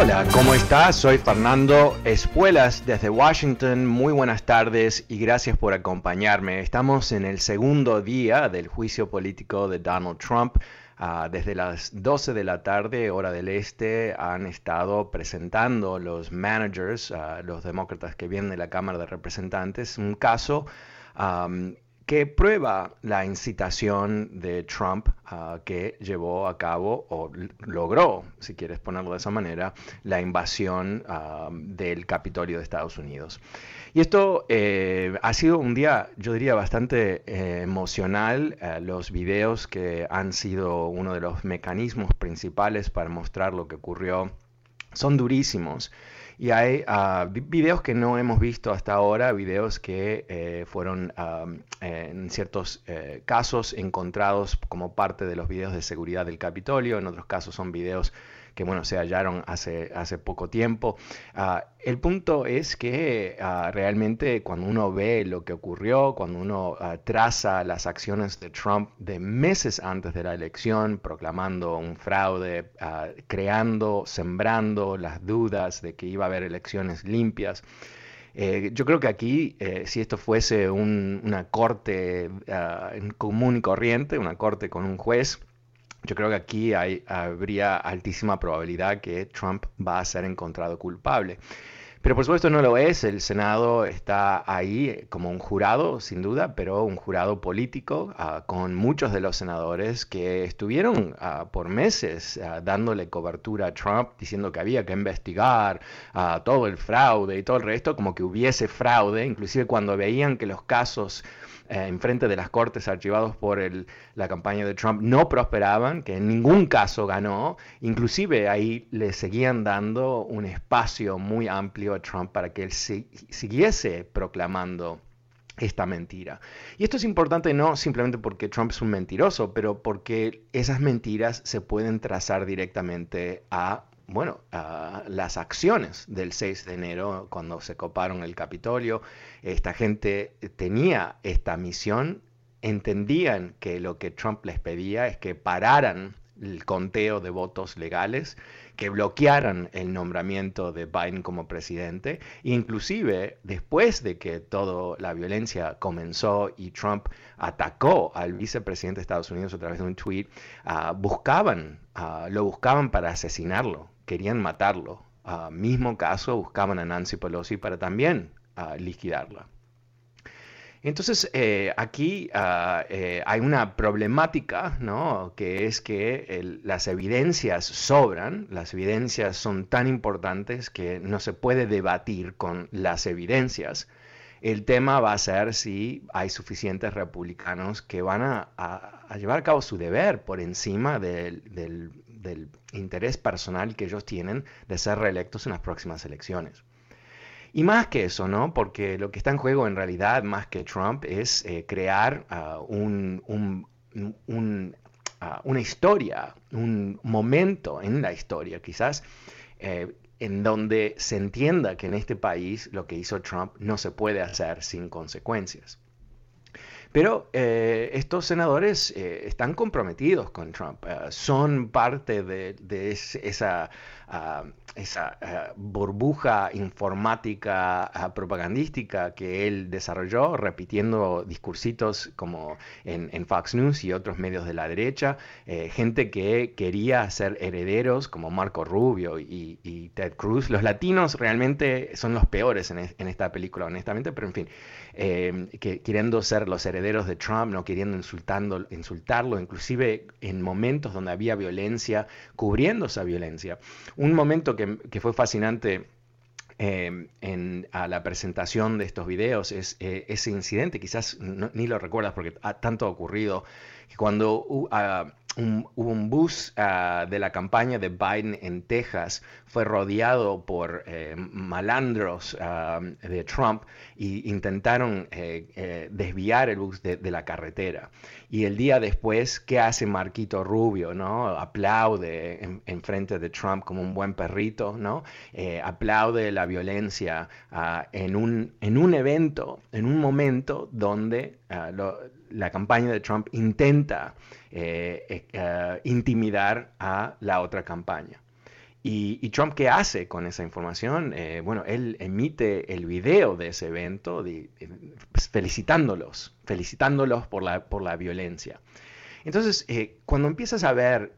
Hola, ¿cómo estás? Soy Fernando Espuelas desde Washington. Muy buenas tardes y gracias por acompañarme. Estamos en el segundo día del juicio político de Donald Trump. Uh, desde las 12 de la tarde, hora del este, han estado presentando los managers, uh, los demócratas que vienen de la Cámara de Representantes, un caso que prueba la incitación de Trump que llevó a cabo o logró, si quieres ponerlo de esa manera, la invasión uh, del Capitolio de Estados Unidos. Y esto eh, ha sido un día, yo diría, bastante eh, emocional. Eh, los videos que han sido uno de los mecanismos principales para mostrar lo que ocurrió son durísimos. Y hay uh, videos que no hemos visto hasta ahora, videos que eh, fueron um, en ciertos eh, casos encontrados como parte de los videos de seguridad del Capitolio, en otros casos son videos que bueno, se hallaron hace, hace poco tiempo. Uh, el punto es que uh, realmente cuando uno ve lo que ocurrió, cuando uno uh, traza las acciones de Trump de meses antes de la elección, proclamando un fraude, creando, sembrando las dudas de que iba a haber elecciones limpias, eh, yo creo que aquí, eh, si esto fuese un, una corte común y corriente, una corte con un juez, yo creo que aquí hay, habría altísima probabilidad que Trump va a ser encontrado culpable. Pero por supuesto no lo es, el Senado está ahí como un jurado, sin duda, pero un jurado político uh, con muchos de los senadores que estuvieron uh, por meses uh, dándole cobertura a Trump, diciendo que había que investigar todo el fraude y todo el resto, como que hubiese fraude, inclusive cuando veían que los casos eh, en frente de las cortes archivados por el, la campaña de Trump no prosperaban, que en ningún caso ganó, inclusive ahí le seguían dando un espacio muy amplio a Trump para que él siguiese proclamando esta mentira. Y esto es importante no simplemente porque Trump es un mentiroso, pero porque esas mentiras se pueden trazar directamente a bueno, las acciones del 6 de enero, cuando se coparon el Capitolio, esta gente tenía esta misión, entendían que lo que Trump les pedía es que pararan el conteo de votos legales, que bloquearan el nombramiento de Biden como presidente, inclusive después de que toda la violencia comenzó y Trump atacó al vicepresidente de Estados Unidos a través de un tweet, uh, buscaban, uh, lo buscaban para asesinarlo, querían matarlo. Uh, mismo caso, buscaban a Nancy Pelosi para también liquidarla. Entonces, eh, aquí uh, hay una problemática, ¿no? Que es que las evidencias sobran, las evidencias son tan importantes que no se puede debatir con las evidencias. El tema va a ser si hay suficientes republicanos que van a, llevar a cabo su deber por encima del interés personal que ellos tienen de ser reelectos en las próximas elecciones. Y más que eso, ¿no? Porque lo que está en juego en realidad, más que Trump, es eh, crear uh, un, uh, una historia, un momento en la historia, quizás, eh, en donde se entienda que en este país lo que hizo Trump no se puede hacer sin consecuencias. Pero eh, estos senadores eh, están comprometidos con Trump, son parte de, esa... Ah, esa eh, burbuja informática uh, propagandística que él desarrolló, repitiendo discursitos como en, Fox News y otros medios de la derecha, eh, gente que quería ser herederos como Marco Rubio y, Ted Cruz. Los latinos realmente son los peores en, en esta película, honestamente, pero en fin, eh, que, queriendo ser los herederos de Trump, no queriendo insultando, insultarlo, inclusive en momentos donde había violencia, cubriendo esa violencia. Un momento que fue fascinante eh, en a la presentación de estos videos es eh, ese incidente, quizás ni lo recuerdas porque ha tanto ocurrido, que cuando uh, un, un bus ah, de la campaña de Biden en Texas fue rodeado por eh, malandros ah, de Trump e intentaron eh, eh, desviar el bus de, la carretera. Y el día después, ¿qué hace Marquito Rubio? ¿no? Aplaude en, frente de Trump como un buen perrito, ¿no? aplaude la violencia ah, en, un, en un evento, en un momento donde la campaña de Trump intenta eh, eh, intimidar a la otra campaña. Y, Trump, ¿qué hace con esa información? Eh, bueno, él emite el video de ese evento pues, felicitándolos, felicitándolos por la, por la violencia. Entonces, cuando empiezas a ver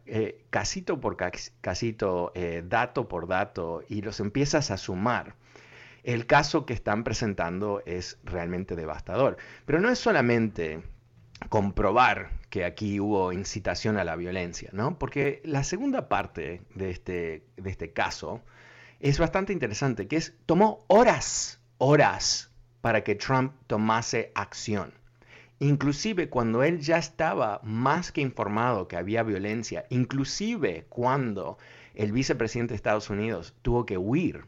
casito por casito, dato por dato, y los empiezas a sumar, el caso que están presentando es realmente devastador. Pero no es solamente comprobar que aquí hubo incitación a la violencia, ¿no? Porque la segunda parte de este, de este caso es bastante interesante, que es, tomó horas, horas para que Trump tomase acción. Inclusive cuando él ya estaba más que informado que había violencia, inclusive cuando el vicepresidente de Estados Unidos tuvo que huir,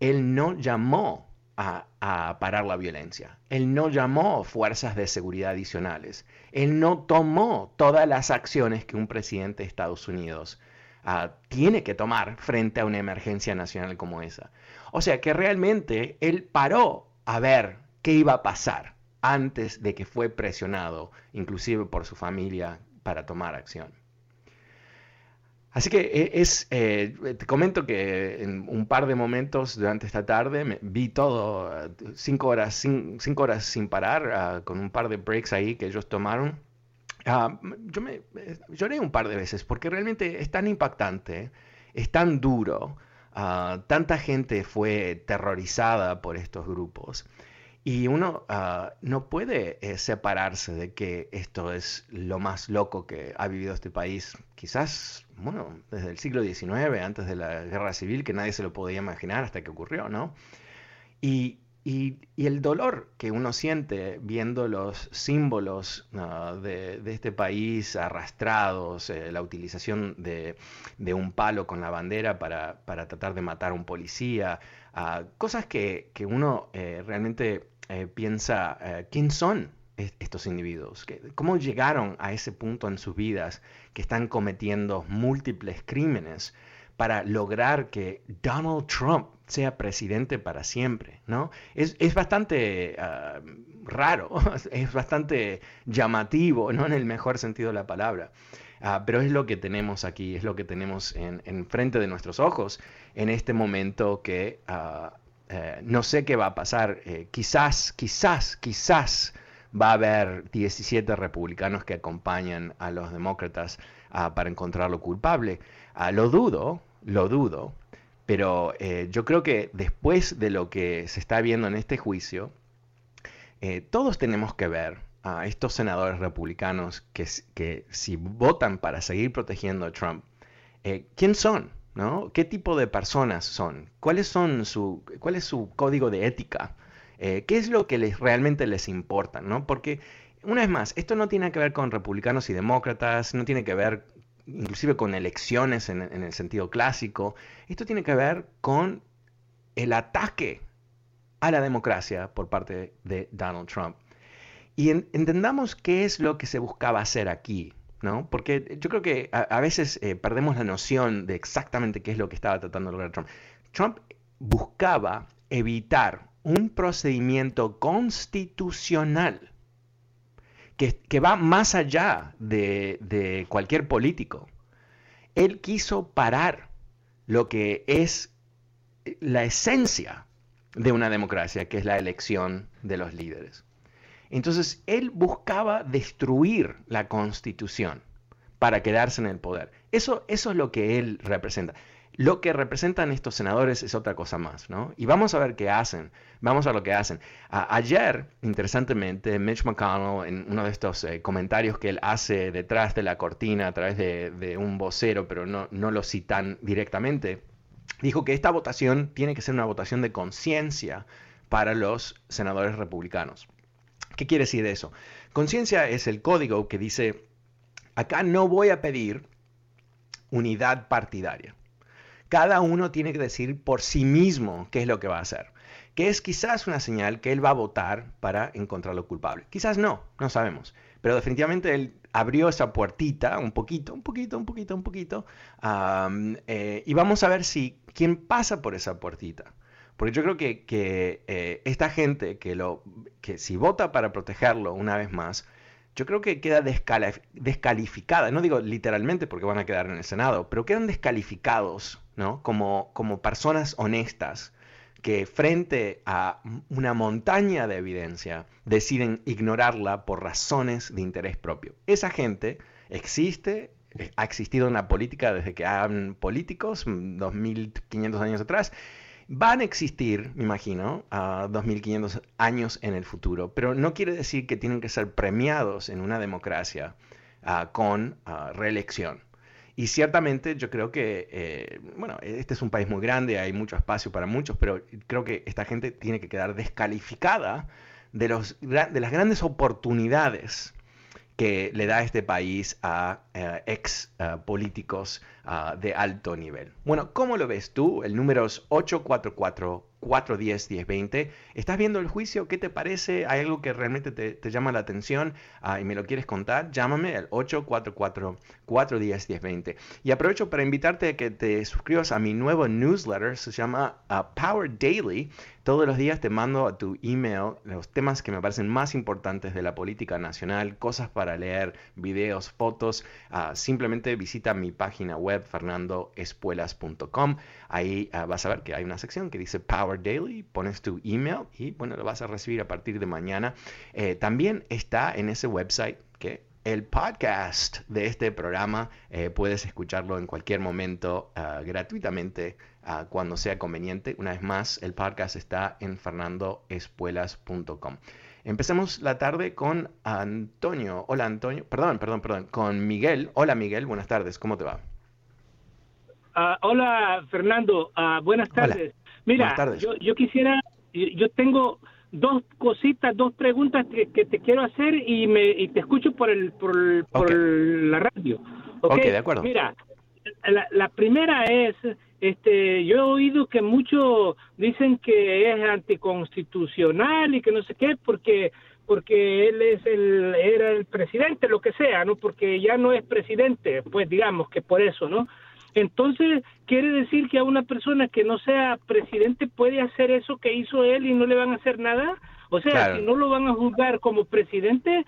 él no llamó a, parar la violencia. Él no llamó fuerzas de seguridad adicionales. Él no tomó todas las acciones que un presidente de Estados Unidos ah, tiene que tomar frente a una emergencia nacional como esa. O sea que realmente él paró a ver qué iba a pasar antes de que fue presionado, inclusive por su familia, para tomar acción. Así que e, es, eh, te comento que en un par de momentos durante esta tarde me, vi todo, eh, cinco horas, cinco horas sin parar, ah, con un par de breaks ahí que ellos tomaron. Ah, yo me eh, lloré un par de veces porque realmente es tan impactante, es tan duro, ah, tanta gente fue terrorizada por estos grupos. Y uno ah, no puede eh, separarse de que esto es lo más loco que ha vivido este país, quizás, bueno, desde el siglo XIX, antes de la guerra civil, que nadie se lo podía imaginar hasta que ocurrió, ¿no? Y, el dolor que uno siente viendo los símbolos ah, de, este país arrastrados, eh, la utilización de, un palo con la bandera para, tratar de matar a un policía, ah, cosas que, uno eh, realmente eh, piensa, eh, ¿quién son estos individuos? ¿Cómo llegaron a ese punto en sus vidas que están cometiendo múltiples crímenes para lograr que Donald Trump sea presidente para siempre? ¿no? Es, bastante ah, raro, es bastante llamativo, no en el mejor sentido de la palabra. Ah, pero es lo que tenemos aquí, es lo que tenemos en, frente de nuestros ojos en este momento que uh, eh, no sé qué va a pasar. Eh, quizás, quizás, quizás va a haber 17 republicanos que acompañan a los demócratas ah, para encontrarlo culpable. Ah, lo dudo, lo dudo, pero eh, yo creo que después de lo que se está viendo en este juicio, todos tenemos que ver a estos senadores republicanos que, que si votan para seguir protegiendo a Trump, ¿quién son? ¿No? ¿Qué tipo de personas son? ¿Cuáles son su, ¿Cuál es su código de ética? Eh, ¿Qué es lo que les, realmente les importa? ¿no? Porque, una vez más, esto no tiene que ver con republicanos y demócratas, no tiene que ver inclusive con elecciones en, el sentido clásico, esto tiene que ver con el ataque a la democracia por parte de Donald Trump. Y entendamos qué es lo que se buscaba hacer aquí. ¿No? Porque yo creo que a, veces eh, perdemos la noción de exactamente qué es lo que estaba tratando de lograr Trump. Trump buscaba evitar un procedimiento constitucional que, va más allá de, cualquier político. Él quiso parar lo que es la esencia de una democracia, que es la elección de los líderes. Entonces, él buscaba destruir la constitución para quedarse en el poder. Eso, eso es lo que él representa. Lo que representan estos senadores es otra cosa más, ¿no? Y vamos a ver qué hacen. Vamos a ver lo que hacen. ayer, interesantemente, Mitch McConnell, en uno de estos eh, comentarios que él hace detrás de la cortina a través de, un vocero, pero no, no lo citan directamente, dijo que esta votación tiene que ser una votación de conciencia para los senadores republicanos. ¿Qué quiere decir eso? Conciencia es el código que dice, acá no voy a pedir unidad partidaria. Cada uno tiene que decir por sí mismo qué es lo que va a hacer. Que es quizás una señal que él va a votar para encontrarlo culpable. Quizás no, no sabemos. Pero definitivamente él abrió esa puertita un poquito, un poquito, un poquito, un poquito. Eh, y vamos a ver si quién pasa por esa puertita. Porque yo creo que, eh, esta gente que, lo, que si vota para protegerlo una vez más, yo creo que queda descalificada, no digo literalmente porque van a quedar en el Senado, pero quedan descalificados ¿no? como, como personas honestas que frente a una montaña de evidencia deciden ignorarla por razones de interés propio. Esa gente existe, eh, ha existido en la política desde que han políticos, 2500 años atrás, Van a existir, me imagino, a 2500 años en el futuro, pero no quiere decir que tienen que ser premiados en una democracia ah, con ah, reelección. Y ciertamente yo creo que, eh, bueno, este es un país muy grande, hay mucho espacio para muchos, pero creo que esta gente tiene que quedar descalificada de, los, de las grandes oportunidades que le da este país a eh, ex eh, políticos ah, de alto nivel. Bueno, ¿cómo lo ves tú? El número es 844 410-1020. ¿Estás viendo el juicio? ¿Qué te parece? ¿Hay algo que realmente te, llama la atención ah, y me lo quieres contar? Llámame al 844-410-1020. Y aprovecho para invitarte a que te suscribas a mi nuevo newsletter. Se llama ah, Power Daily. Todos los días te mando a tu email los temas que me parecen más importantes de la política nacional, cosas para leer, videos, fotos. Ah, simplemente visita mi página web fernandoespuelas.com. Ahí vas a ver que hay una sección que dice Power Daily, pones tu email y bueno, lo vas a recibir a partir de mañana. Eh, también está en ese website que el podcast de este programa eh, puedes escucharlo en cualquier momento ah, gratuitamente ah, cuando sea conveniente. Una vez más, el podcast está en fernandoespuelas.com. Empecemos la tarde con Antonio. Hola Antonio, perdón, perdón, perdón, con Miguel. Hola Miguel, buenas tardes, ¿cómo te va? Ah, hola Fernando, buenas tardes. Mira, yo, yo quisiera, yo tengo dos cositas, dos preguntas que, te quiero hacer y me y te escucho por el por, la radio. ¿okay? ok, de acuerdo. Mira, la, la, primera es, este, yo he oído que muchos dicen que es anticonstitucional y que no sé qué porque porque él es el era el presidente, lo que sea, no, porque ya no es presidente, pues digamos que por eso, ¿no? Entonces, quiere decir que a una persona que no sea presidente puede hacer eso que hizo él y no le van a hacer nada. O sea, si no lo van a juzgar como presidente,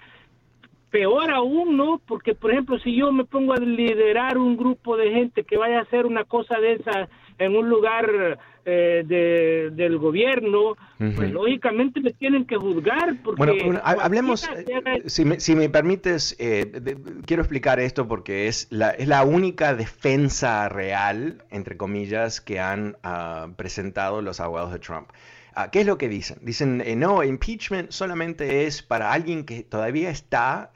peor aún, ¿no? Porque, por ejemplo, si yo me pongo a liderar un grupo de gente que vaya a hacer una cosa de esa en un lugar eh, de, del gobierno, pues lógicamente me tienen que juzgar. Porque bueno, hablemos, eh, si, me, si me permites, eh, quiero explicar esto porque es la, es la única defensa real, entre comillas, que han ah, presentado los abogados de Trump. Ah, ¿Qué es lo que dicen? Dicen, eh, no, impeachment solamente es para alguien que todavía está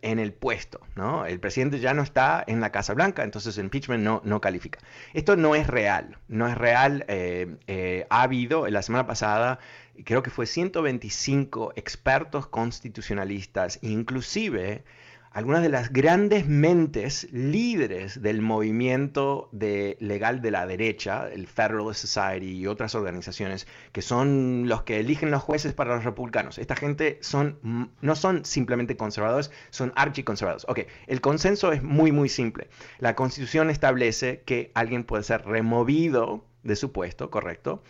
en el puesto, ¿no? El presidente ya no está en la Casa Blanca, entonces impeachment no, no califica. Esto no es real, no es real. Eh, eh, ha habido, la semana pasada, creo que fue 125 expertos constitucionalistas, inclusive algunas de las grandes mentes líderes del movimiento de legal de la derecha, el Federalist Society y otras organizaciones, que son los que eligen los jueces para los republicanos. Esta gente son, no son simplemente conservadores, son archiconservadores. Ok, el consenso es muy, muy simple. La constitución establece que alguien puede ser removido de su puesto, correcto,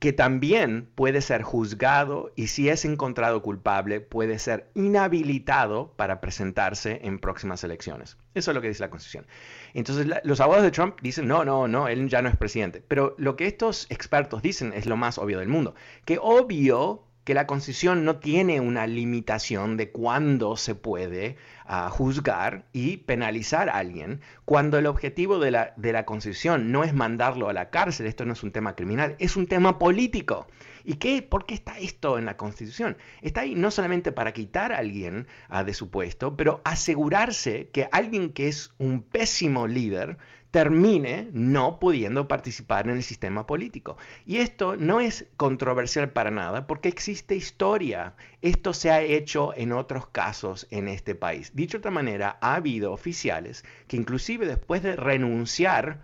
que también puede ser juzgado y si es encontrado culpable puede ser inhabilitado para presentarse en próximas elecciones. Eso es lo que dice la Constitución. Entonces los abogados de Trump dicen, no, no, no, él ya no es presidente. Pero lo que estos expertos dicen es lo más obvio del mundo, que obvio que la Constitución no tiene una limitación de cuándo se puede ah, juzgar y penalizar a alguien, cuando el objetivo de la, de la Constitución no es mandarlo a la cárcel, esto no es un tema criminal, es un tema político. ¿Y qué, por qué está esto en la Constitución? Está ahí no solamente para quitar a alguien ah, de su puesto, pero asegurarse que alguien que es un pésimo líder termine no pudiendo participar en el sistema político. Y esto no es controversial para nada porque existe historia. Esto se ha hecho en otros casos en este país. Dicho de otra manera, ha habido oficiales que inclusive después de renunciar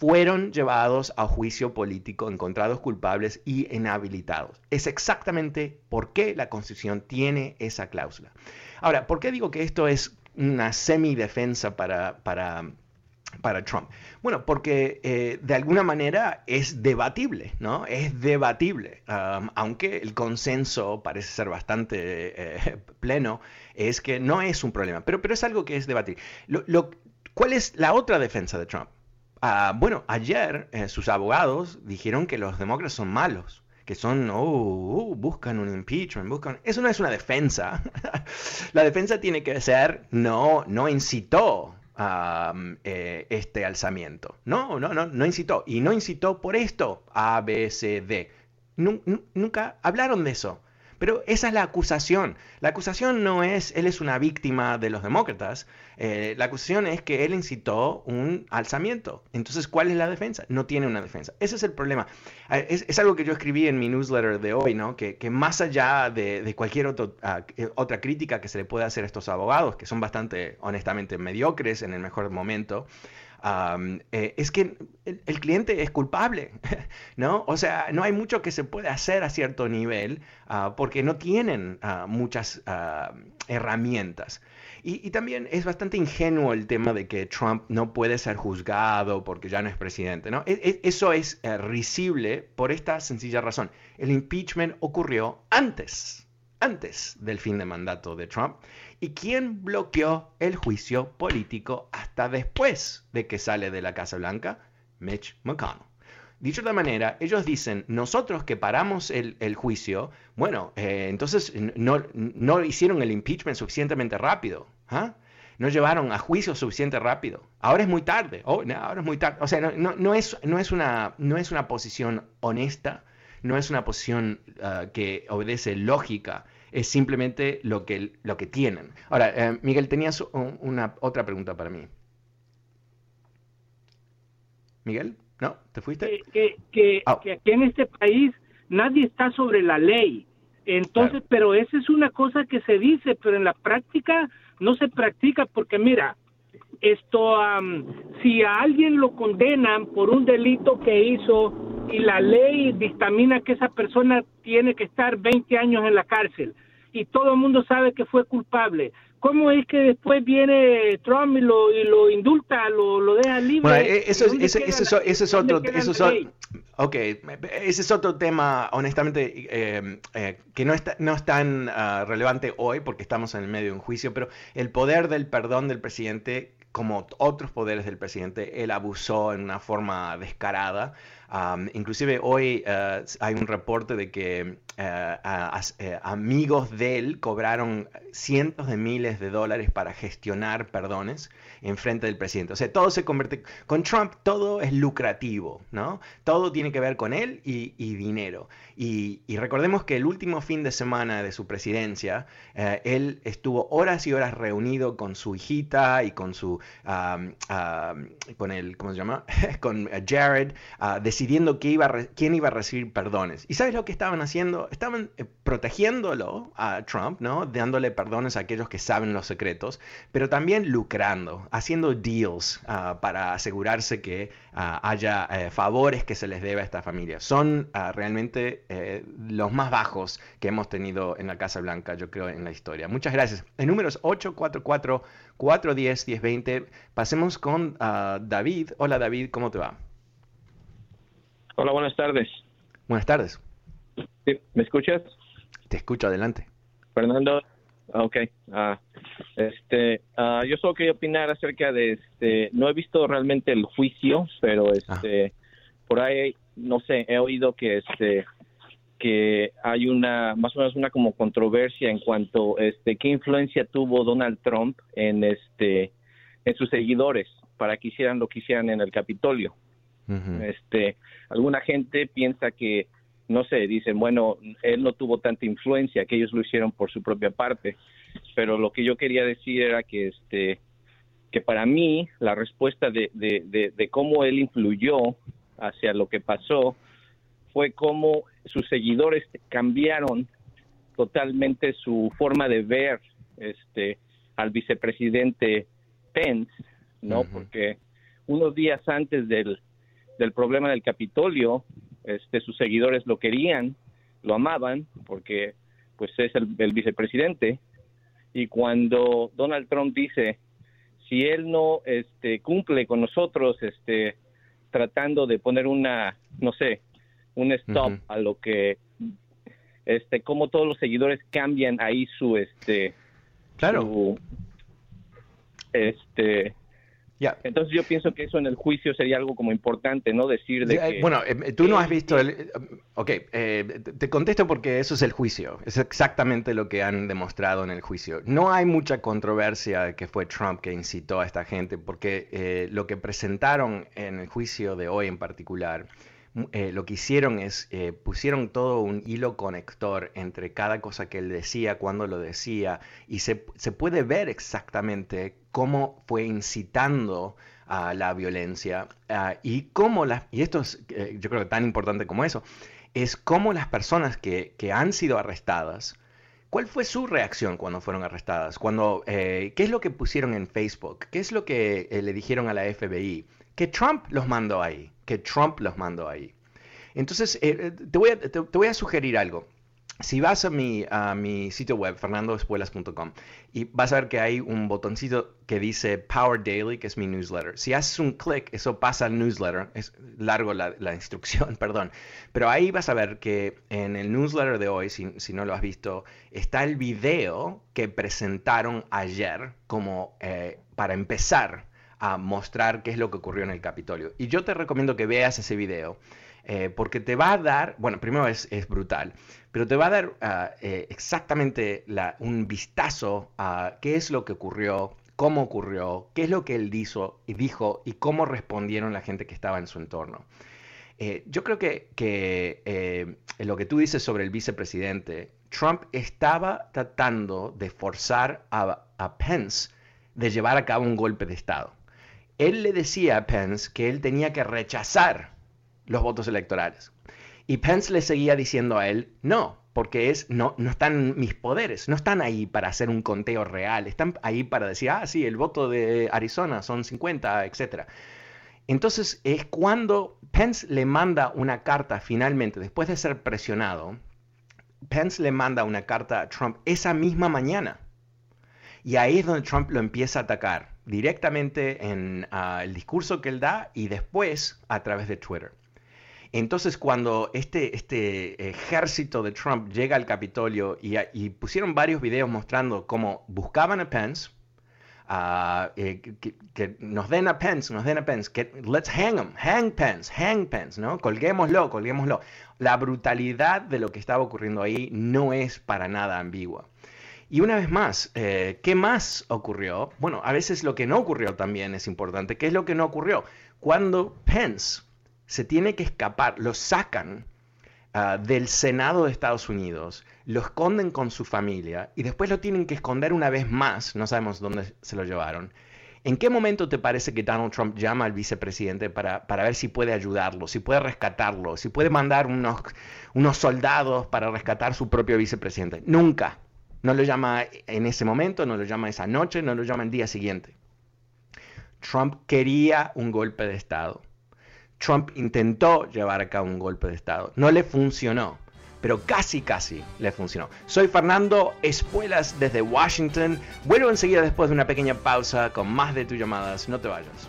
fueron llevados a juicio político, encontrados culpables y inhabilitados. Es exactamente por qué la Constitución tiene esa cláusula. Ahora, ¿por qué digo que esto es una semidefensa para, para para Trump? Bueno, porque eh, de alguna manera es debatible, ¿no? Es debatible, aunque el consenso parece ser bastante eh, pleno, es que no es un problema, pero, pero es algo que es debatible. ¿Cuál es la otra defensa de Trump? Ah, bueno, ayer eh, sus abogados dijeron que los demócratas son malos que son, oh, buscan un impeachment, buscan... Eso no es una defensa. la defensa tiene que ser, no, no incitó eh, este alzamiento. No, no, no, no incitó. Y no incitó por esto A, B, C, D. nunca hablaron de eso. Pero esa es la acusación. La acusación no es, él es una víctima de los demócratas. Eh, la acusación es que él incitó un alzamiento. Entonces, ¿cuál es la defensa? No tiene una defensa. Ese es el problema. Eh, es, algo que yo escribí en mi newsletter de hoy, ¿no? Que, más allá de, cualquier ah, eh, otra crítica que se le pueda hacer a estos abogados, que son bastante, honestamente, mediocres en el mejor momento, eh, es que el, cliente es culpable, ¿no? O sea, no hay mucho que se puede hacer a cierto nivel ah, porque no tienen ah, muchas ah, herramientas. Y, también es bastante ingenuo el tema de que Trump no puede ser juzgado porque ya no es presidente, ¿no? E, e, eso es eh, risible por esta sencilla razón. El impeachment ocurrió antes, antes del fin de mandato de Trump y quién bloqueó el juicio político hasta después de que sale de la Casa Blanca, Mitch McConnell. Dicho de otra manera, ellos dicen, nosotros que paramos el, juicio, bueno, eh, entonces no, no, hicieron el impeachment suficientemente rápido. ¿ah? No llevaron a juicio suficiente rápido. Ahora es muy tarde. Oh, ahora es muy tarde. O sea, no, es, no, es, una, no es una posición honesta, no es una posición ah, que obedece lógica es simplemente lo que, lo que tienen. Ahora, eh, Miguel, tenías una otra pregunta para mí. Miguel, ¿no? ¿Te fuiste? Que, que, ah. que, aquí en este país nadie está sobre la ley. Entonces, pero esa es una cosa que se dice, pero en la práctica no se practica porque mira, esto, si a alguien lo condenan por un delito que hizo y la ley dictamina que esa persona tiene que estar 20 años en la cárcel y todo el mundo sabe que fue culpable. ¿Cómo es que después viene Trump y lo, y lo indulta, lo, lo deja libre? Bueno, e, eso, es, eso, es otro, eso es, okay, ese es otro tema, honestamente, eh, eh, que no, está, no es tan ah, relevante hoy porque estamos en el medio de un juicio, pero el poder del perdón del presidente como otros poderes del presidente, él abusó en una forma descarada inclusive hoy eh, hay un reporte de que eh, eh, amigos de él cobraron cientos de miles de dólares para gestionar perdones en frente del presidente. O sea, todo se convierte... Con Trump todo es lucrativo, ¿no? Todo tiene que ver con él y, dinero. Y, recordemos que el último fin de semana de su presidencia, él estuvo horas y horas reunido con su hijita y con su... con el... ¿Cómo se llama? con Jared, uh, decidiendo iba quién iba a recibir perdones. ¿Y sabes lo que estaban haciendo? Estaban eh, protegiéndolo a Trump, ¿no? Dándole perdones a aquellos que saben los secretos, pero también lucrando, haciendo deals ah, para asegurarse que ah, haya eh, favores que se les debe a esta familia. Son ah, realmente eh, los más bajos que hemos tenido en la Casa Blanca, yo creo, en la historia. Muchas gracias. El número es 844 410 1020. Pasemos con David. Hola David, ¿cómo te va? Hola, buenas tardes. Buenas tardes. ¿Me escuchas? Te escucho, adelante. Fernando, ok. Uh, este, uh, yo solo quería opinar acerca de este. No he visto realmente el juicio, pero este, por ahí, no sé, he oído que este que hay una más o menos una como controversia en cuanto este qué influencia tuvo Donald Trump en este en sus seguidores para que hicieran lo que hicieran en el Capitolio. Este, alguna gente piensa que no sé, dicen, bueno, él no tuvo tanta influencia, que ellos lo hicieron por su propia parte, pero lo que yo quería decir era que este que para mí la respuesta de, de, de cómo él influyó hacia lo que pasó fue cómo sus seguidores cambiaron totalmente su forma de ver este al vicepresidente Pence, ¿no? Porque unos días antes del, del problema del Capitolio, este, sus seguidores lo querían, lo amaban, porque pues es el, el vicepresidente. Y cuando Donald Trump dice, si él no este, cumple con nosotros, este, tratando de poner una, no sé, un stop a lo que este como todos los seguidores cambian ahí su este claro este Entonces yo pienso que eso en el juicio sería algo como importante, ¿no? Decir de que... Bueno, eh, tú no has visto el... Ok, eh, te contesto porque eso es el juicio. Es exactamente lo que han demostrado en el juicio. No hay mucha controversia de que fue Trump que incitó a esta gente, porque eh, lo que presentaron en el juicio de hoy en particular eh, lo que hicieron es eh, pusieron todo un hilo conector entre cada cosa que él decía, cuando lo decía, y se, puede ver exactamente cómo fue incitando a la violencia ah, y cómo las, y esto es eh, yo creo que tan importante como eso, es cómo las personas que, han sido arrestadas, ¿Cuál fue su reacción cuando fueron arrestadas? Cuando, ¿Qué es lo que pusieron en Facebook? ¿Qué es lo que le dijeron a la FBI? Que Trump los mandó ahí que Trump los mandó ahí. Entonces, eh, eh, te, voy a, te, voy a, sugerir algo. Si vas a mi, a mi sitio web, fernandoespuelas.com, y vas a ver que hay un botoncito que dice Power Daily, que es mi newsletter. Si haces un clic, eso pasa al newsletter. Es largo la, la, instrucción, perdón. Pero ahí vas a ver que en el newsletter de hoy, si, si no lo has visto, está el video que presentaron ayer como eh, para empezar a mostrar qué es lo que ocurrió en el Capitolio. Y yo te recomiendo que veas ese video. Eh, porque te va a dar, bueno, primero es, brutal, pero te va a dar ah, eh, exactamente un vistazo a qué es lo que ocurrió, cómo ocurrió, qué es lo que él dijo y, dijo, y cómo respondieron la gente que estaba en su entorno. Eh, yo creo que, que lo que tú dices sobre el vicepresidente, Trump estaba tratando de forzar a, a Pence de llevar a cabo un golpe de Estado él le decía a Pence que él tenía que rechazar los votos electorales. Y Pence le seguía diciendo a él, no, porque es, no, no están mis poderes, no están ahí para hacer un conteo real, están ahí para decir, ah, sí, el voto de Arizona son 50, etc. Entonces es cuando Pence le manda una carta finalmente, después de ser presionado, Pence le manda una carta a Trump esa misma mañana. Y ahí es donde Trump lo empieza a atacar directamente en ah, el discurso que él da y después a través de Twitter. Entonces, cuando este, este ejército de Trump llega al Capitolio y, pusieron varios videos mostrando cómo buscaban a Pence, ah, eh, que, nos den a Pence, nos den a Pence, que let's hang him, hang Pence, hang Pence, ¿no? Colguémoslo, colguémoslo. La brutalidad de lo que estaba ocurriendo ahí no es para nada ambigua. Y una vez más, eh, ¿qué más ocurrió? Bueno, a veces lo que no ocurrió también es importante. ¿Qué es lo que no ocurrió? Cuando Pence se tiene que escapar, lo sacan ah, del Senado de Estados Unidos, lo esconden con su familia y después lo tienen que esconder una vez más, no sabemos dónde se lo llevaron. ¿En qué momento te parece que Donald Trump llama al vicepresidente para, para ver si puede ayudarlo, si puede rescatarlo, si puede mandar unos, unos soldados para rescatar su propio vicepresidente? Nunca. No lo llama en ese momento, no lo llama esa noche, no lo llama el día siguiente. Trump quería un golpe de Estado. Trump intentó llevar a cabo un golpe de Estado. No le funcionó, pero casi, casi le funcionó. Soy Fernando Espuelas desde Washington. Vuelvo enseguida después de una pequeña pausa con más de tus llamadas. No te vayas.